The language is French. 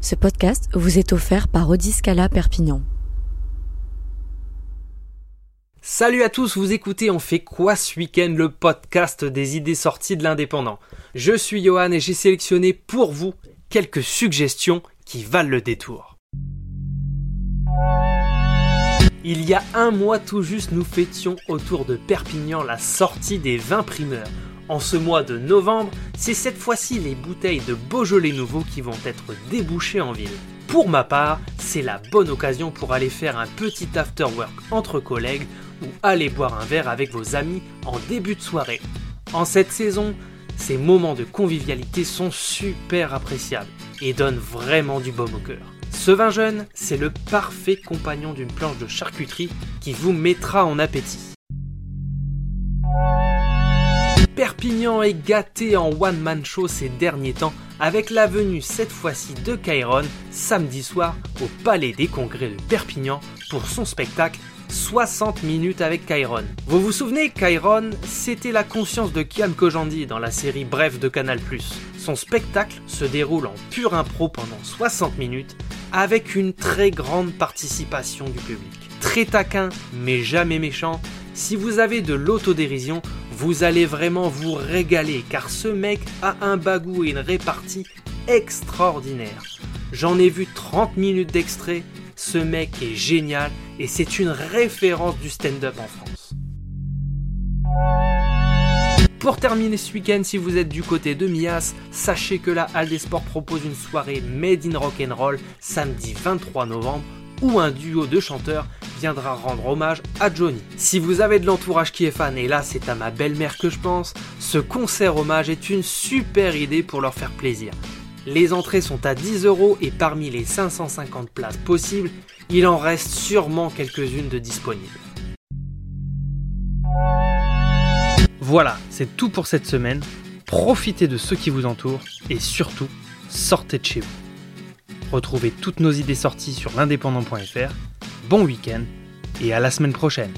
Ce podcast vous est offert par Odiscala Perpignan. Salut à tous, vous écoutez On fait quoi ce week-end, le podcast des idées sorties de l'indépendant. Je suis Johan et j'ai sélectionné pour vous quelques suggestions qui valent le détour. Il y a un mois tout juste, nous fêtions autour de Perpignan la sortie des vins primeurs. En ce mois de novembre, c'est cette fois-ci les bouteilles de Beaujolais nouveau qui vont être débouchées en ville. Pour ma part, c'est la bonne occasion pour aller faire un petit after work entre collègues ou aller boire un verre avec vos amis en début de soirée. En cette saison, ces moments de convivialité sont super appréciables et donnent vraiment du baume au cœur. Ce vin jeune, c'est le parfait compagnon d'une planche de charcuterie qui vous mettra en appétit. Perpignan est gâté en one-man show ces derniers temps avec la venue cette fois-ci de Kairon samedi soir au Palais des Congrès de Perpignan pour son spectacle 60 minutes avec Kairon. Vous vous souvenez, Kairon, c'était la conscience de Kian Kojandi dans la série Bref de Canal+. Son spectacle se déroule en pure impro pendant 60 minutes avec une très grande participation du public. Très taquin, mais jamais méchant, si vous avez de l'autodérision, vous allez vraiment vous régaler car ce mec a un bagou et une répartie extraordinaire. J'en ai vu 30 minutes d'extrait, ce mec est génial et c'est une référence du stand-up en France. Pour terminer ce week-end, si vous êtes du côté de Mias, sachez que la Halle des Sports propose une soirée Made in Rock'n'Roll samedi 23 novembre où un duo de chanteurs viendra rendre hommage à Johnny. Si vous avez de l'entourage qui est fan, et là c'est à ma belle-mère que je pense, ce concert hommage est une super idée pour leur faire plaisir. Les entrées sont à 10 euros et parmi les 550 places possibles, il en reste sûrement quelques-unes de disponibles. Voilà, c'est tout pour cette semaine. Profitez de ceux qui vous entourent et surtout, sortez de chez vous. Retrouvez toutes nos idées sorties sur l'indépendant.fr. Bon week-end et à la semaine prochaine.